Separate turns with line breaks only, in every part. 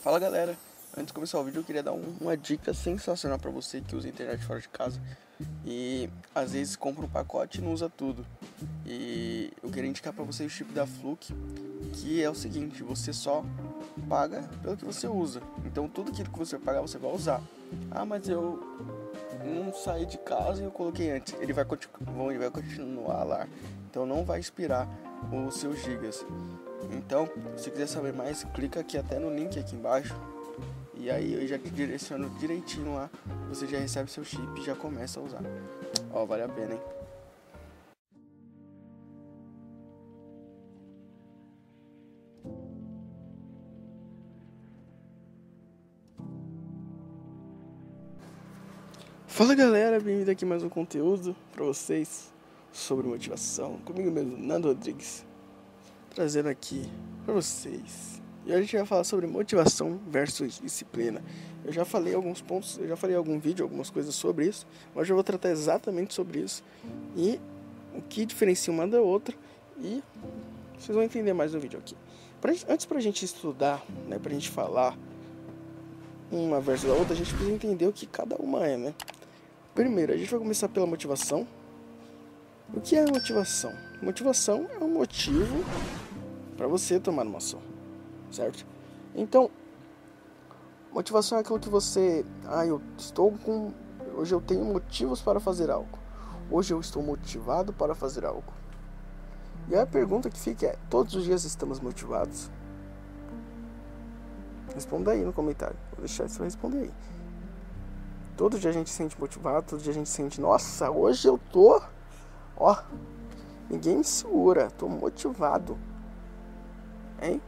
Fala galera, antes de começar o vídeo eu queria dar um, uma dica sensacional para você que usa internet fora de casa e às vezes compra um pacote e não usa tudo. E eu queria indicar para você o chip da Fluke, que é o seguinte, você só paga pelo que você usa. Então tudo aquilo que você pagar você vai usar. Ah, mas eu não saí de casa e eu coloquei antes. Ele vai, ele vai continuar lá. Então não vai expirar os seus gigas. Então, se quiser saber mais, clica aqui até no link aqui embaixo. E aí eu já te direciono direitinho lá. Você já recebe seu chip e já começa a usar. Ó, vale a pena, hein? Fala galera, bem-vindo aqui mais um conteúdo para vocês sobre motivação. Comigo mesmo, Nando Rodrigues trazendo aqui para vocês. E a gente vai falar sobre motivação versus disciplina. Eu já falei alguns pontos, eu já falei algum vídeo, algumas coisas sobre isso. Hoje eu vou tratar exatamente sobre isso e o que diferencia uma da outra e vocês vão entender mais no vídeo aqui. Pra, antes pra gente estudar, né, pra gente falar uma versus a outra, a gente precisa entender o que cada uma é, né? Primeiro, a gente vai começar pela motivação. O que é motivação? Motivação é um motivo para você tomar uma ação, certo? Então, motivação é aquilo que você, ah, eu estou com, hoje eu tenho motivos para fazer algo. Hoje eu estou motivado para fazer algo. E a pergunta que fica é: todos os dias estamos motivados? Responda aí no comentário. Vou deixar você responder aí. Todo dia a gente se sente motivado, todo dia a gente se sente, nossa, hoje eu tô, ó, ninguém me segura, tô motivado. Hein?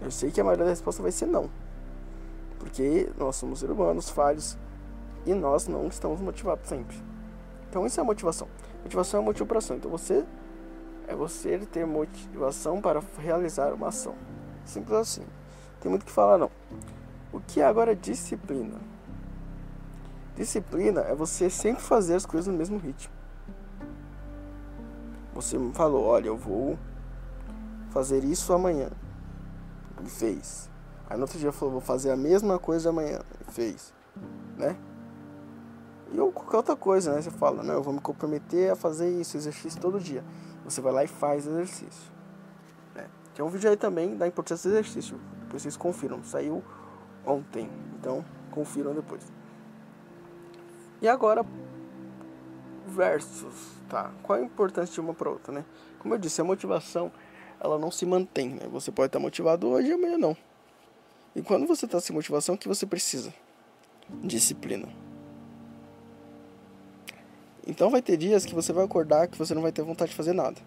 Eu sei que a maioria da resposta vai ser não. Porque nós somos humanos falhos e nós não estamos motivados sempre. Então isso é motivação. Motivação é motivo ação. Então você é você ter motivação para realizar uma ação. Simples assim. Tem muito que falar não. O que é agora disciplina? Disciplina é você sempre fazer as coisas no mesmo ritmo. Você me falou, olha, eu vou fazer isso amanhã. E fez. Aí no outro dia falou, vou fazer a mesma coisa amanhã. E fez. Né? E ou qualquer outra coisa, né? Você fala, não, eu vou me comprometer a fazer isso, exercício todo dia. Você vai lá e faz exercício. Né? Tem um vídeo aí também da importância do exercício. Depois vocês confiram. Saiu ontem. Então, confiram depois. E agora, versus, tá? Qual a importância de uma para outra, né? Como eu disse, a motivação ela não se mantém. Né? Você pode estar motivado hoje e amanhã não. E quando você está sem motivação, o que você precisa? Disciplina. Então vai ter dias que você vai acordar que você não vai ter vontade de fazer nada.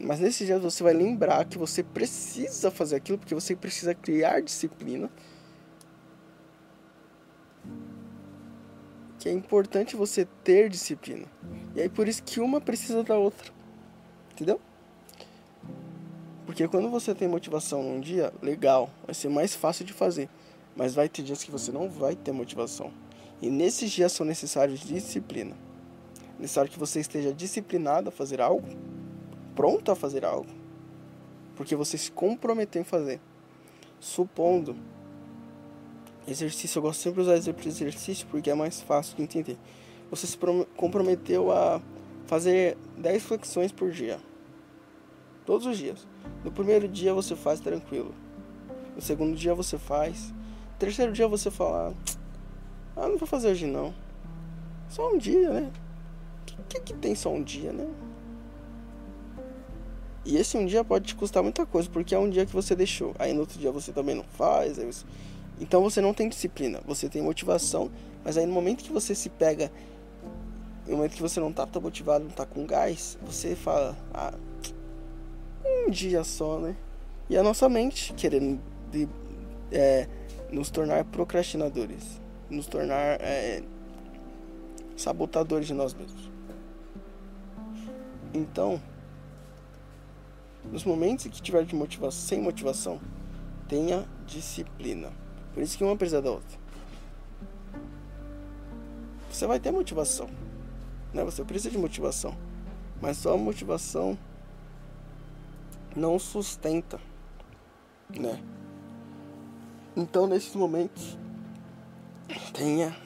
Mas nesses dias você vai lembrar que você precisa fazer aquilo porque você precisa criar disciplina. Que é importante você ter disciplina. E aí por isso que uma precisa da outra. Entendeu? Porque quando você tem motivação num dia, legal, vai ser mais fácil de fazer. Mas vai ter dias que você não vai ter motivação. E nesses dias são necessários disciplina. Necessário que você esteja disciplinado a fazer algo, pronto a fazer algo. Porque você se comprometeu em fazer. Supondo exercício, eu gosto sempre de usar exercício porque é mais fácil de entender. Você se comprometeu a fazer 10 flexões por dia. Todos os dias. No primeiro dia você faz tranquilo. No segundo dia você faz. No terceiro dia você fala: Ah, não vou fazer hoje não. Só um dia, né? O que, que, que tem só um dia, né? E esse um dia pode te custar muita coisa, porque é um dia que você deixou. Aí no outro dia você também não faz. Você... Então você não tem disciplina, você tem motivação, mas aí no momento que você se pega, no momento que você não tá tão motivado, não tá com gás, você fala: Ah um dia só, né? E a nossa mente querendo de, é, nos tornar procrastinadores, nos tornar é, sabotadores de nós mesmos. Então, nos momentos que tiver de motivação, sem motivação, tenha disciplina. Por isso que uma precisa da outra. Você vai ter motivação, né? Você precisa de motivação, mas só a motivação não sustenta, né? Então, nesses momentos, tenha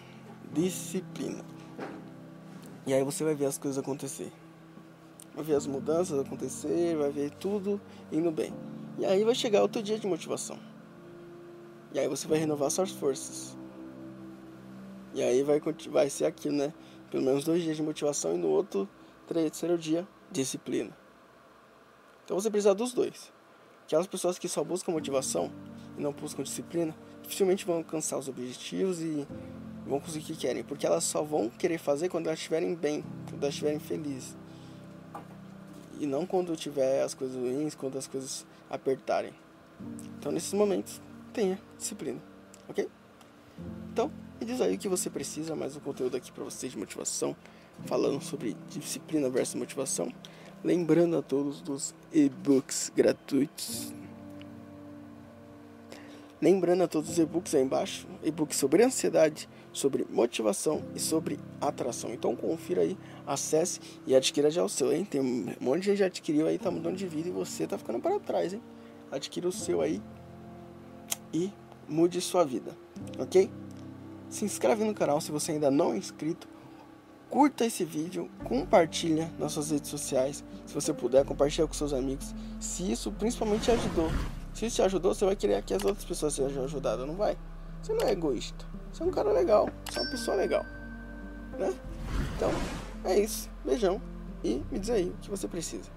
disciplina. E aí você vai ver as coisas acontecer. Vai ver as mudanças acontecer, vai ver tudo indo bem. E aí vai chegar outro dia de motivação. E aí você vai renovar suas forças. E aí vai, vai ser aquilo, né? Pelo menos dois dias de motivação e no outro, terceiro dia, disciplina. Então você precisa dos dois. Aquelas pessoas que só buscam motivação e não buscam disciplina, dificilmente vão alcançar os objetivos e vão conseguir o que querem, porque elas só vão querer fazer quando elas estiverem bem, quando elas estiverem felizes. E não quando tiver as coisas ruins, quando as coisas apertarem. Então, nesses momentos, tenha disciplina, ok? Então, me diz aí o que você precisa, mais um conteúdo aqui para vocês de motivação, falando sobre disciplina versus motivação. Lembrando a todos dos e-books gratuitos. Lembrando a todos os e-books aí embaixo, e-books sobre ansiedade, sobre motivação e sobre atração. Então confira aí, acesse e adquira já o seu, hein? Tem um monte de gente já adquiriu aí, tá mudando de vida e você tá ficando para trás, hein? Adquira o seu aí e mude sua vida, ok? Se inscreve no canal se você ainda não é inscrito. Curta esse vídeo, compartilha nas suas redes sociais. Se você puder, compartilha com seus amigos. Se isso principalmente te ajudou. Se isso te ajudou, você vai querer que as outras pessoas sejam ajudadas, não vai? Você não é egoísta. Você é um cara legal. Você é uma pessoa legal. Né? Então, é isso. Beijão. E me diz aí o que você precisa.